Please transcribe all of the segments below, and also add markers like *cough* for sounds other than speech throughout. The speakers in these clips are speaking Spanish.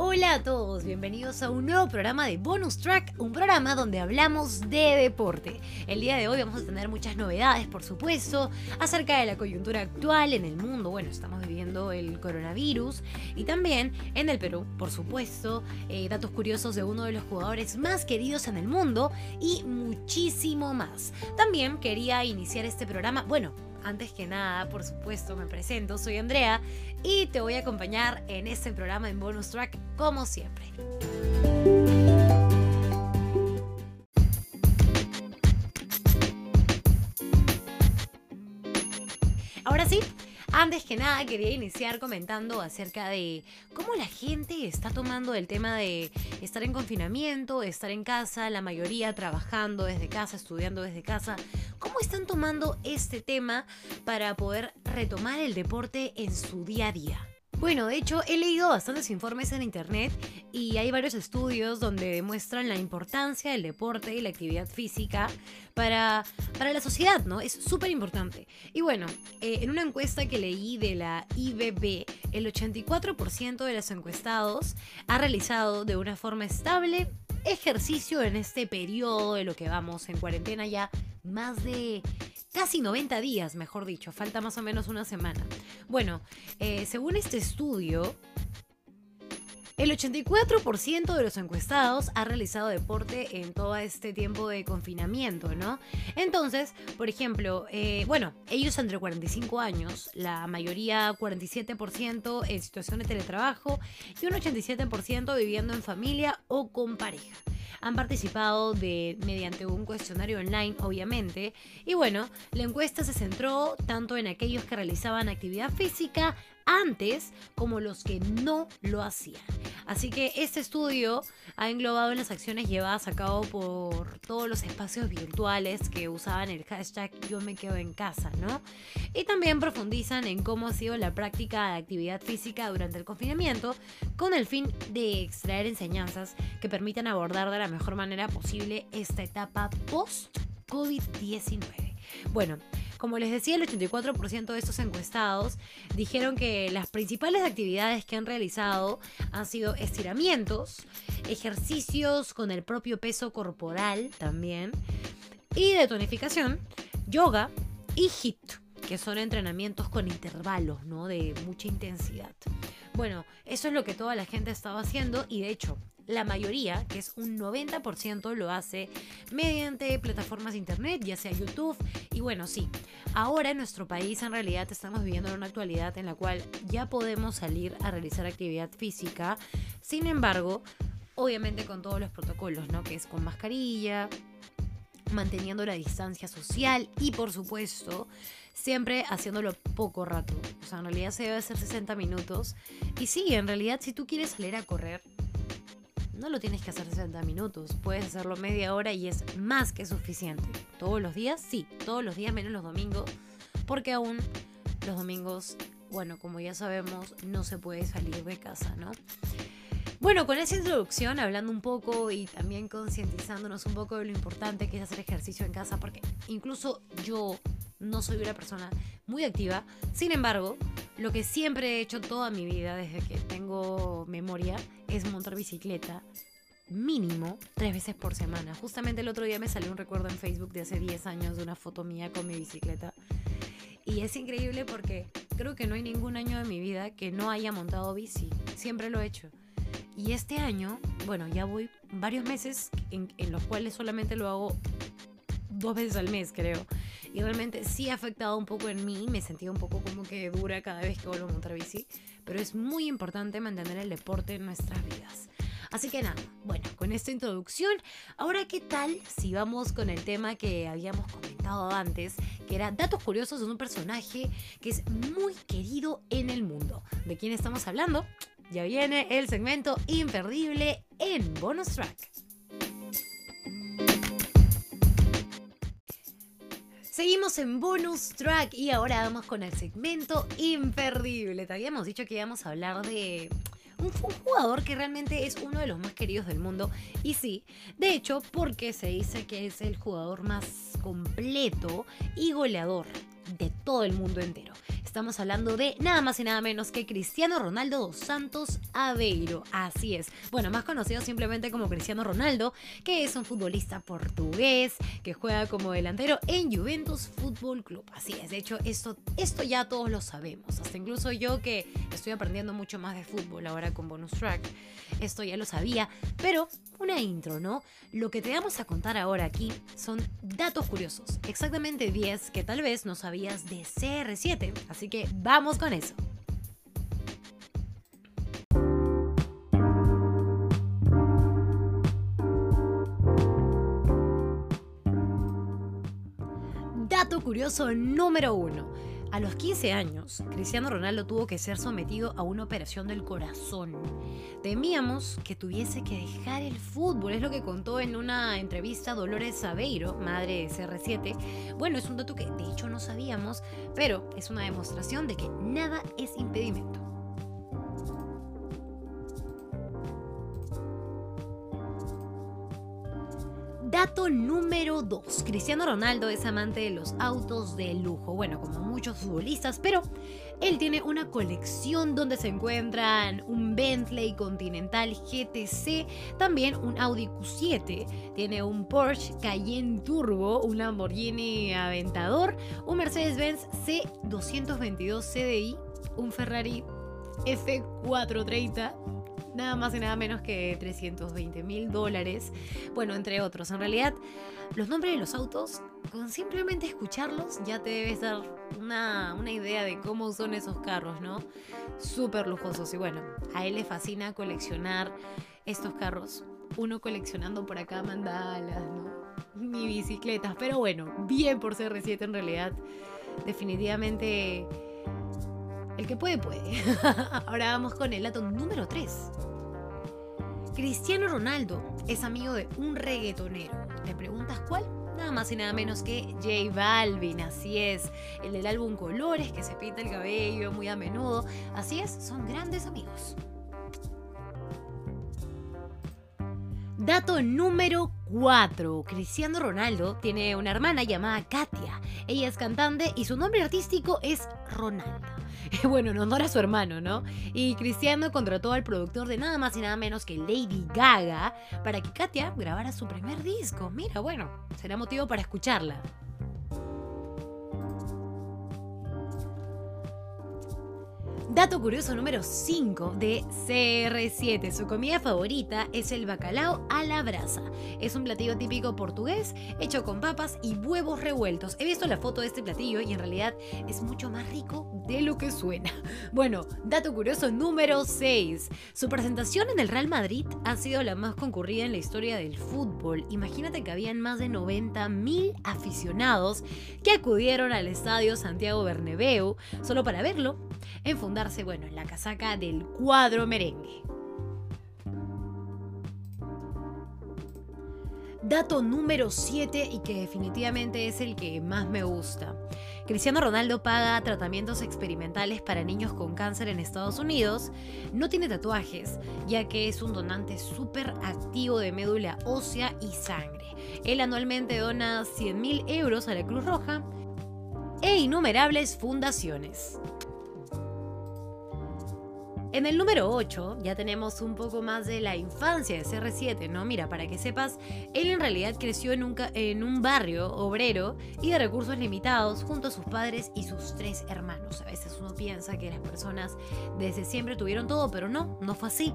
Hola a todos, bienvenidos a un nuevo programa de Bonus Track, un programa donde hablamos de deporte. El día de hoy vamos a tener muchas novedades, por supuesto, acerca de la coyuntura actual en el mundo. Bueno, estamos viviendo el coronavirus y también en el Perú, por supuesto, eh, datos curiosos de uno de los jugadores más queridos en el mundo y muchísimo más. También quería iniciar este programa, bueno, antes que nada, por supuesto, me presento, soy Andrea y te voy a acompañar en este programa en bonus track como siempre. Antes que nada quería iniciar comentando acerca de cómo la gente está tomando el tema de estar en confinamiento, estar en casa, la mayoría trabajando desde casa, estudiando desde casa. ¿Cómo están tomando este tema para poder retomar el deporte en su día a día? Bueno, de hecho he leído bastantes informes en internet y hay varios estudios donde demuestran la importancia del deporte y la actividad física para, para la sociedad, ¿no? Es súper importante. Y bueno, eh, en una encuesta que leí de la IBB, el 84% de los encuestados ha realizado de una forma estable ejercicio en este periodo de lo que vamos en cuarentena ya más de casi 90 días, mejor dicho, falta más o menos una semana. Bueno, eh, según este estudio, el 84% de los encuestados ha realizado deporte en todo este tiempo de confinamiento, ¿no? Entonces, por ejemplo, eh, bueno, ellos entre 45 años, la mayoría 47% en situación de teletrabajo y un 87% viviendo en familia o con pareja han participado de, mediante un cuestionario online, obviamente. Y bueno, la encuesta se centró tanto en aquellos que realizaban actividad física antes como los que no lo hacían. Así que este estudio ha englobado en las acciones llevadas a cabo por todos los espacios virtuales que usaban el hashtag yo me quedo en casa, ¿no? Y también profundizan en cómo ha sido la práctica de actividad física durante el confinamiento con el fin de extraer enseñanzas que permitan abordar de la mejor manera posible esta etapa post-COVID-19. Bueno, como les decía, el 84% de estos encuestados dijeron que las principales actividades que han realizado han sido estiramientos, ejercicios con el propio peso corporal también, y de tonificación, yoga y HIIT, que son entrenamientos con intervalos, ¿no? De mucha intensidad. Bueno, eso es lo que toda la gente estaba haciendo y de hecho la mayoría, que es un 90%, lo hace mediante plataformas de internet, ya sea YouTube. Y bueno, sí, ahora en nuestro país en realidad estamos viviendo en una actualidad en la cual ya podemos salir a realizar actividad física. Sin embargo, obviamente con todos los protocolos, ¿no? Que es con mascarilla, manteniendo la distancia social y por supuesto siempre haciéndolo poco rato. O sea, en realidad se debe hacer 60 minutos. Y sí, en realidad si tú quieres salir a correr, no lo tienes que hacer 60 minutos, puedes hacerlo media hora y es más que suficiente. ¿Todos los días? Sí, todos los días menos los domingos, porque aún los domingos, bueno, como ya sabemos, no se puede salir de casa, ¿no? Bueno, con esa introducción, hablando un poco y también concientizándonos un poco de lo importante que es hacer ejercicio en casa, porque incluso yo no soy una persona muy activa, sin embargo, lo que siempre he hecho toda mi vida desde que tengo memoria es montar bicicleta mínimo tres veces por semana. Justamente el otro día me salió un recuerdo en Facebook de hace 10 años de una foto mía con mi bicicleta. Y es increíble porque creo que no hay ningún año de mi vida que no haya montado bici. Siempre lo he hecho. Y este año, bueno, ya voy varios meses en, los cuales solamente lo hago dos veces al mes, creo. Y realmente sí ha afectado un poco en mí, me sentía un poco como que dura cada vez que vuelvo a montar bici, pero es muy importante mantener el deporte en nuestras vidas. Así que nada, bueno, con esta introducción, ahora qué tal si vamos con el tema que habíamos comentado antes, que era datos curiosos de un personaje que es muy querido en el mundo. ¿De quién estamos hablando? Ya viene el segmento imperdible en Bonus Track. Seguimos en bonus track y ahora vamos con el segmento imperdible. Te habíamos dicho que íbamos a hablar de un, jugador que realmente es uno de los más queridos del mundo. Y sí, de hecho, porque se dice que es el jugador más completo y goleador de todo el mundo entero. Estamos hablando de nada más y nada menos que Cristiano Ronaldo dos Santos Aveiro. Así es. Bueno, más conocido simplemente como Cristiano Ronaldo, que es un futbolista portugués que juega como delantero en Juventus Fútbol Club. Así es. De hecho, esto, esto ya todos lo sabemos. Hasta incluso yo que estoy aprendiendo mucho más de fútbol ahora con Bonus Track. Esto ya lo sabía. Pero una intro, ¿no? Lo que te vamos a contar ahora aquí son datos curiosos. Exactamente 10 que tal vez no sabías de CR7. Así que vamos con eso. Dato curioso número 1. A los 15 años, Cristiano Ronaldo tuvo que ser sometido a una operación del corazón. Temíamos que tuviese que dejar el fútbol, es lo que contó en una entrevista Dolores Aveiro, madre de CR7. Bueno, es un dato que de hecho no sabíamos, pero es una demostración de que nada es impedimento. Dato número 2. Cristiano Ronaldo es amante de los autos de lujo, bueno, como muchos futbolistas, pero él tiene una colección donde se encuentran un Bentley Continental GTC, también un Audi Q7, tiene un Porsche Cayenne Turbo, un Lamborghini Aventador, un Mercedes-Benz C222 CDI, un Ferrari F430 nada más y nada menos que 320 mil dólares. Bueno, entre otros. En realidad, los nombres de los autos, con simplemente escucharlos, ya te debes dar una, una idea de cómo son esos carros, ¿no? Súper lujosos. Y bueno, a él le fascina coleccionar estos carros. Uno coleccionando por acá mandalas, ¿no? Ni bicicletas. Pero bueno, bien por CR7 en realidad. Definitivamente el que puede, puede. *laughs* Ahora vamos con el dato número 3. Cristiano Ronaldo es amigo de un reggaetonero. ¿Te preguntas cuál? Nada más y nada menos que J Balvin, así es. El del álbum Colores, que se pinta el cabello muy a menudo. Así es, son grandes amigos. Dato número 4. Cristiano Ronaldo tiene una hermana llamada Katia. Ella es cantante y su nombre artístico es Ronaldo. *laughs* bueno, en honor a su hermano, ¿no? Y Cristiano contrató al productor de nada más y nada menos que Lady Gaga para que Katia grabara su primer disco. Mira, bueno, será motivo para escucharla. Dato curioso número 5 de CR7. Su comida favorita es el bacalao a la brasa. Es un platillo típico portugués hecho con papas y huevos revueltos. He visto la foto de este platillo y en realidad es mucho más rico de lo que suena. *laughs* Bueno, dato curioso número 6. Su presentación en el Real Madrid ha sido la más concurrida en la historia del fútbol. Imagínate que habían más de 90.000 aficionados que acudieron al estadio Santiago Bernabéu solo para verlo en bueno, en la casaca del cuadro merengue. Dato número 7 y que definitivamente es el que más me gusta. Cristiano Ronaldo paga tratamientos experimentales para niños con cáncer en Estados Unidos. No tiene tatuajes, ya que es un donante súper activo de médula ósea y sangre. Él anualmente dona 100 mil euros a la Cruz Roja e innumerables fundaciones. En el número 8 ya tenemos un poco más de la infancia de CR7, ¿no? Mira, para que sepas, él en realidad creció en un, en un barrio obrero y de recursos limitados junto a sus padres y sus tres hermanos. A veces uno piensa que las personas desde siempre tuvieron todo, pero no, no fue así.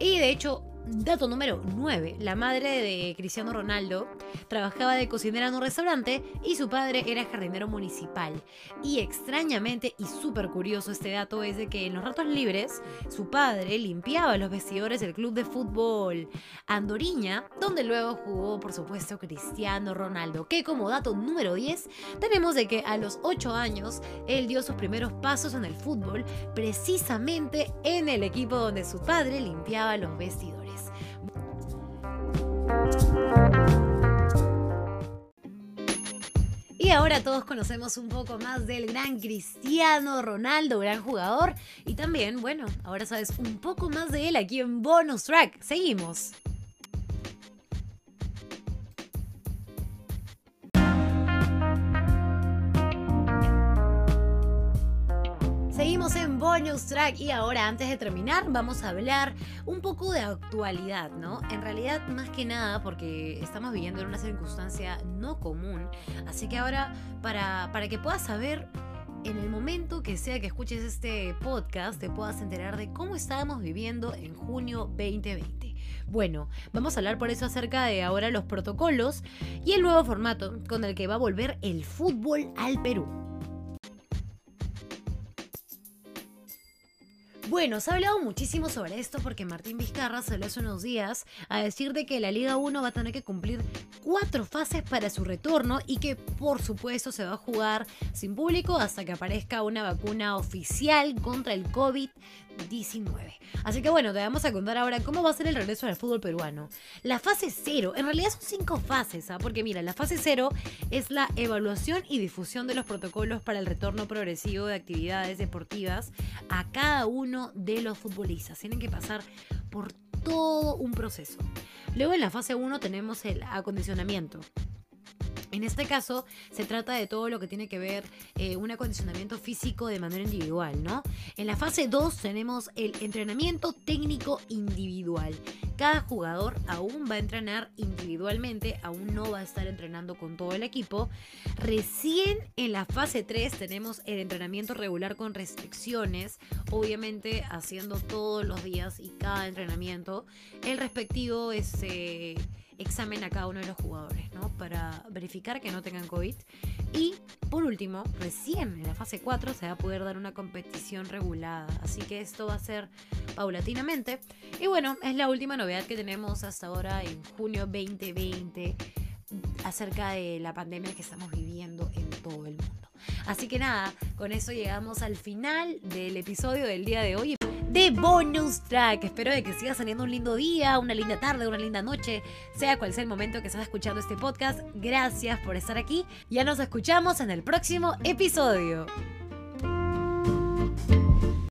Y de hecho, Dato número 9. La madre de Cristiano Ronaldo trabajaba de cocinera en un restaurante y su padre era jardinero municipal. Y extrañamente y súper curioso este dato es de que en los ratos libres su padre limpiaba los vestidores del club de fútbol Andoriña, donde luego jugó por supuesto Cristiano Ronaldo. Que como dato número 10 tenemos de que a los 8 años él dio sus primeros pasos en el fútbol precisamente en el equipo donde su padre limpiaba los vestidores. Ahora todos conocemos un poco más del gran Cristiano Ronaldo, gran jugador. Y también, bueno, ahora sabes un poco más de él aquí en Bonus Track. Seguimos. Seguimos en Bonus Track y ahora antes de terminar vamos a hablar un poco de actualidad, ¿no? En realidad más que nada porque estamos viviendo en una circunstancia no común, así que ahora para, para que puedas saber en el momento que sea que escuches este podcast te puedas enterar de cómo estábamos viviendo en junio 2020. Bueno, vamos a hablar por eso acerca de ahora los protocolos y el nuevo formato con el que va a volver el fútbol al Perú. Bueno, se ha hablado muchísimo sobre esto porque Martín Vizcarra salió hace unos días a decir de que la Liga 1 va a tener que cumplir cuatro fases para su retorno y que por supuesto se va a jugar sin público hasta que aparezca una vacuna oficial contra el COVID 19. Así que bueno, te vamos a contar ahora cómo va a ser el regreso al fútbol peruano. La fase 0, en realidad son cinco fases, ¿ah? porque mira, la fase 0 es la evaluación y difusión de los protocolos para el retorno progresivo de actividades deportivas a cada uno de los futbolistas. Tienen que pasar por todo un proceso. Luego en la fase 1 tenemos el acondicionamiento. En este caso, se trata de todo lo que tiene que ver eh, un acondicionamiento físico de manera individual, ¿no? En la fase 2 tenemos el entrenamiento técnico individual. Cada jugador aún va a entrenar individualmente, aún no va a estar entrenando con todo el equipo. Recién en la fase 3 tenemos el entrenamiento regular con restricciones, obviamente haciendo todos los días y cada entrenamiento el respectivo este examen a cada uno de los jugadores, ¿no? Para verificar que no tengan COVID. Y por último, recién en la fase 4 se va a poder dar una competición regulada. Así que esto va a ser paulatinamente. Y bueno, es la última novedad que tenemos hasta ahora en junio 2020 acerca de la pandemia que estamos viviendo en todo el mundo. Así que nada, con eso llegamos al final del episodio del día de hoy de bonus track. Espero de que siga saliendo un lindo día, una linda tarde, una linda noche, sea cual sea el momento que estás escuchando este podcast. Gracias por estar aquí. Ya nos escuchamos en el próximo episodio.